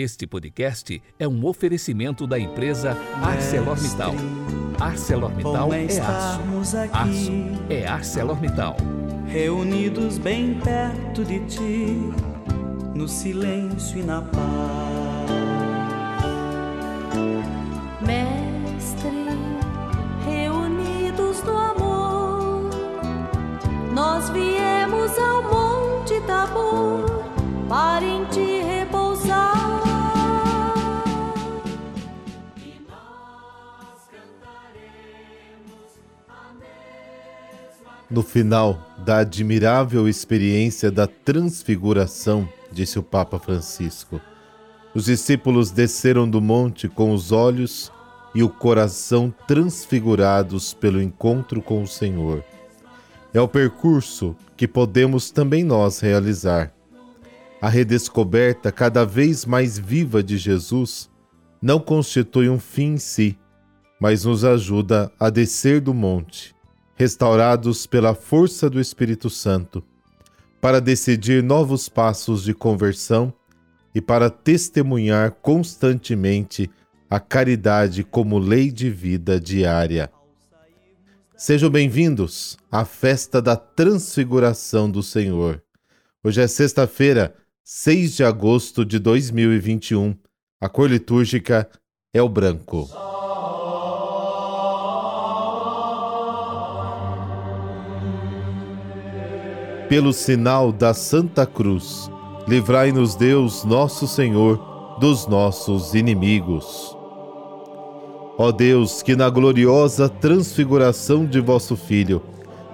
Este podcast é um oferecimento da empresa ArcelorMittal. ArcelorMittal é aço. Aço é ArcelorMittal. Reunidos bem perto de ti, no silêncio e na paz. No final da admirável experiência da transfiguração, disse o Papa Francisco, os discípulos desceram do monte com os olhos e o coração transfigurados pelo encontro com o Senhor. É o percurso que podemos também nós realizar. A redescoberta cada vez mais viva de Jesus não constitui um fim em si, mas nos ajuda a descer do monte restaurados pela força do Espírito Santo, para decidir novos passos de conversão e para testemunhar constantemente a caridade como lei de vida diária. Sejam bem-vindos à festa da Transfiguração do Senhor. Hoje é sexta-feira, 6 de agosto de 2021. A cor litúrgica é o branco. Pelo sinal da Santa Cruz, livrai-nos Deus, nosso Senhor, dos nossos inimigos. Ó Deus, que na gloriosa transfiguração de vosso Filho,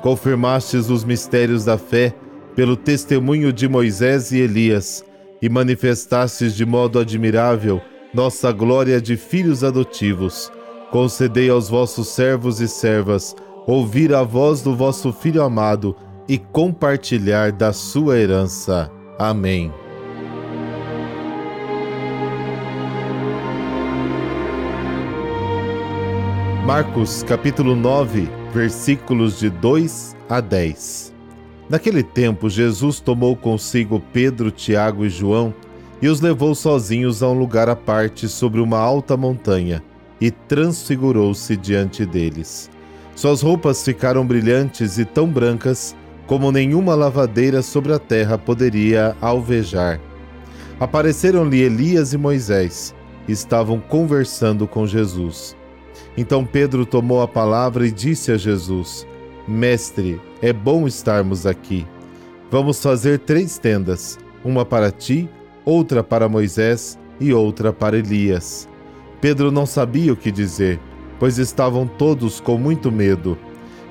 confirmastes os mistérios da fé pelo testemunho de Moisés e Elias, e manifestastes de modo admirável nossa glória de filhos adotivos, concedei aos vossos servos e servas ouvir a voz do vosso Filho amado e compartilhar da sua herança. Amém. Marcos capítulo 9, versículos de 2 a 10. Naquele tempo, Jesus tomou consigo Pedro, Tiago e João e os levou sozinhos a um lugar à parte sobre uma alta montanha e transfigurou-se diante deles. Suas roupas ficaram brilhantes e tão brancas como nenhuma lavadeira sobre a terra poderia alvejar. Apareceram-lhe Elias e Moisés, e estavam conversando com Jesus. Então Pedro tomou a palavra e disse a Jesus: Mestre, é bom estarmos aqui. Vamos fazer três tendas: uma para ti, outra para Moisés e outra para Elias. Pedro não sabia o que dizer, pois estavam todos com muito medo.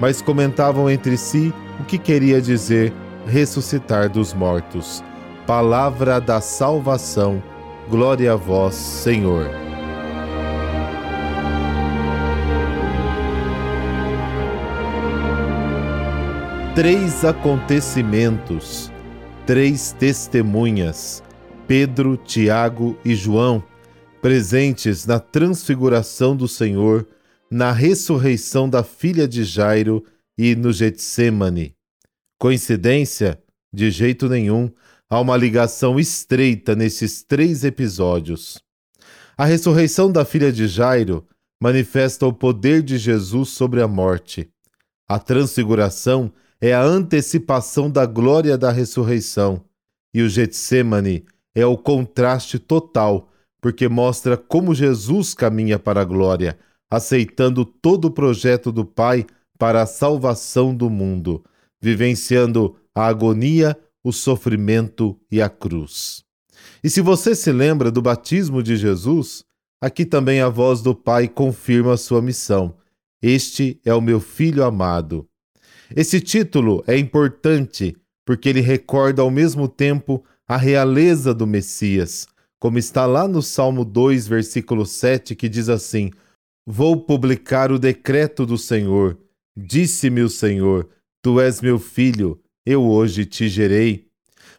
mas comentavam entre si o que queria dizer ressuscitar dos mortos. Palavra da salvação, glória a vós, Senhor. Três acontecimentos, três testemunhas, Pedro, Tiago e João, presentes na transfiguração do Senhor, na ressurreição da filha de Jairo e no Getsemane. Coincidência? De jeito nenhum. Há uma ligação estreita nesses três episódios. A ressurreição da filha de Jairo manifesta o poder de Jesus sobre a morte. A transfiguração é a antecipação da glória da ressurreição. E o Getsemane é o contraste total, porque mostra como Jesus caminha para a glória, aceitando todo o projeto do Pai para a salvação do mundo, vivenciando a agonia, o sofrimento e a cruz. E se você se lembra do batismo de Jesus, aqui também a voz do Pai confirma sua missão. Este é o meu filho amado. Esse título é importante porque ele recorda ao mesmo tempo a realeza do Messias, como está lá no Salmo 2, versículo 7, que diz assim: Vou publicar o decreto do Senhor. Disse-me o Senhor: Tu és meu filho, eu hoje te gerei.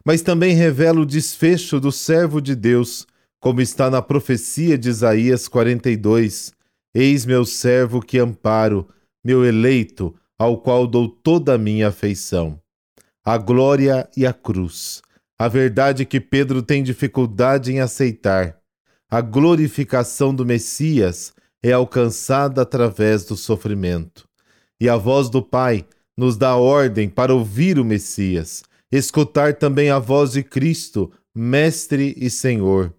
Mas também revela o desfecho do servo de Deus, como está na profecia de Isaías 42. Eis meu servo que amparo, meu eleito, ao qual dou toda a minha afeição. A glória e a cruz. A verdade que Pedro tem dificuldade em aceitar. A glorificação do Messias é alcançada através do sofrimento. E a voz do Pai nos dá ordem para ouvir o Messias, escutar também a voz de Cristo, Mestre e Senhor.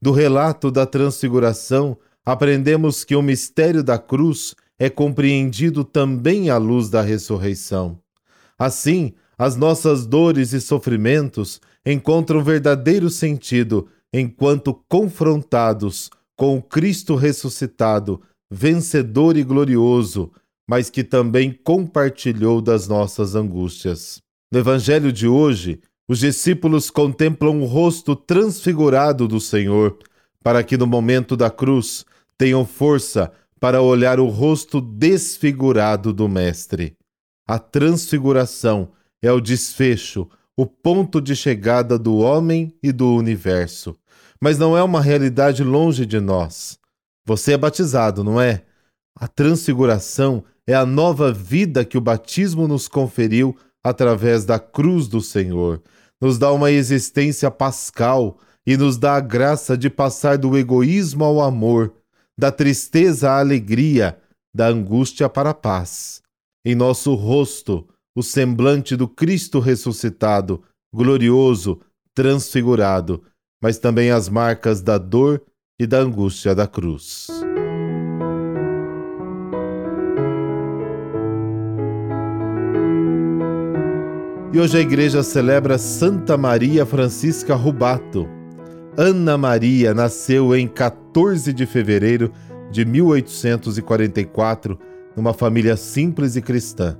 Do relato da Transfiguração, aprendemos que o mistério da cruz é compreendido também à luz da ressurreição. Assim, as nossas dores e sofrimentos encontram verdadeiro sentido enquanto confrontados com o Cristo ressuscitado, vencedor e glorioso, mas que também compartilhou das nossas angústias. No Evangelho de hoje, os discípulos contemplam o rosto transfigurado do Senhor, para que no momento da cruz tenham força para olhar o rosto desfigurado do Mestre. A transfiguração é o desfecho, o ponto de chegada do homem e do universo. Mas não é uma realidade longe de nós. Você é batizado, não é? A transfiguração é a nova vida que o batismo nos conferiu através da cruz do Senhor. Nos dá uma existência pascal e nos dá a graça de passar do egoísmo ao amor, da tristeza à alegria, da angústia para a paz. Em nosso rosto, o semblante do Cristo ressuscitado, glorioso, transfigurado, mas também as marcas da dor e da angústia da cruz. E hoje a igreja celebra Santa Maria Francisca Rubato. Ana Maria nasceu em 14 de fevereiro de 1844 numa família simples e cristã.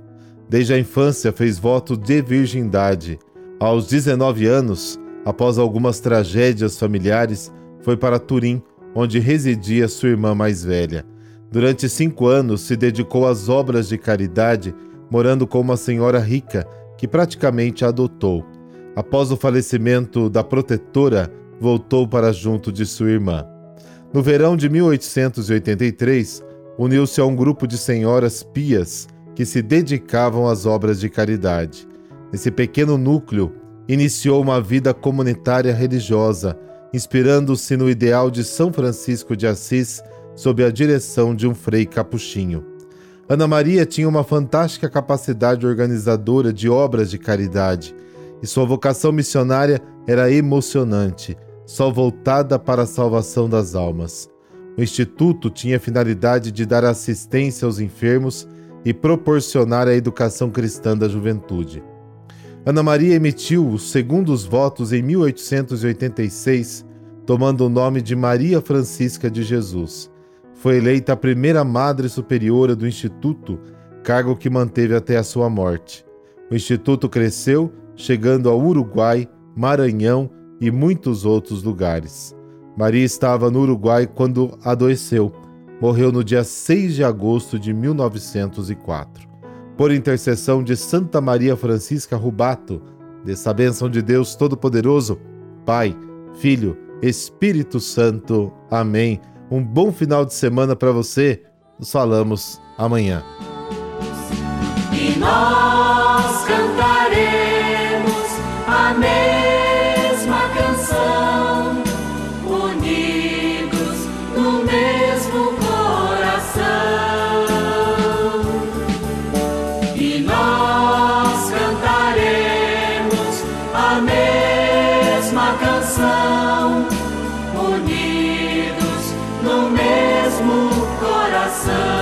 Desde a infância fez voto de virgindade. Aos 19 anos, após algumas tragédias familiares, foi para Turim, onde residia sua irmã mais velha. Durante cinco anos se dedicou às obras de caridade, morando com uma senhora rica que praticamente a adotou. Após o falecimento da protetora, voltou para junto de sua irmã. No verão de 1883, uniu-se a um grupo de senhoras pias que se dedicavam às obras de caridade. Nesse pequeno núcleo, iniciou uma vida comunitária religiosa, inspirando-se no ideal de São Francisco de Assis sob a direção de um frei capuchinho. Ana Maria tinha uma fantástica capacidade organizadora de obras de caridade e sua vocação missionária era emocionante, só voltada para a salvação das almas. O Instituto tinha a finalidade de dar assistência aos enfermos e proporcionar a educação cristã da juventude. Ana Maria emitiu os segundos votos em 1886, tomando o nome de Maria Francisca de Jesus. Foi eleita a primeira Madre Superiora do Instituto, cargo que manteve até a sua morte. O Instituto cresceu, chegando ao Uruguai, Maranhão e muitos outros lugares. Maria estava no Uruguai quando adoeceu morreu no dia 6 de agosto de 1904. Por intercessão de Santa Maria Francisca Rubato, dessa bênção de Deus Todo-Poderoso, Pai, Filho, Espírito Santo. Amém. Um bom final de semana para você. Nos falamos amanhã. coração.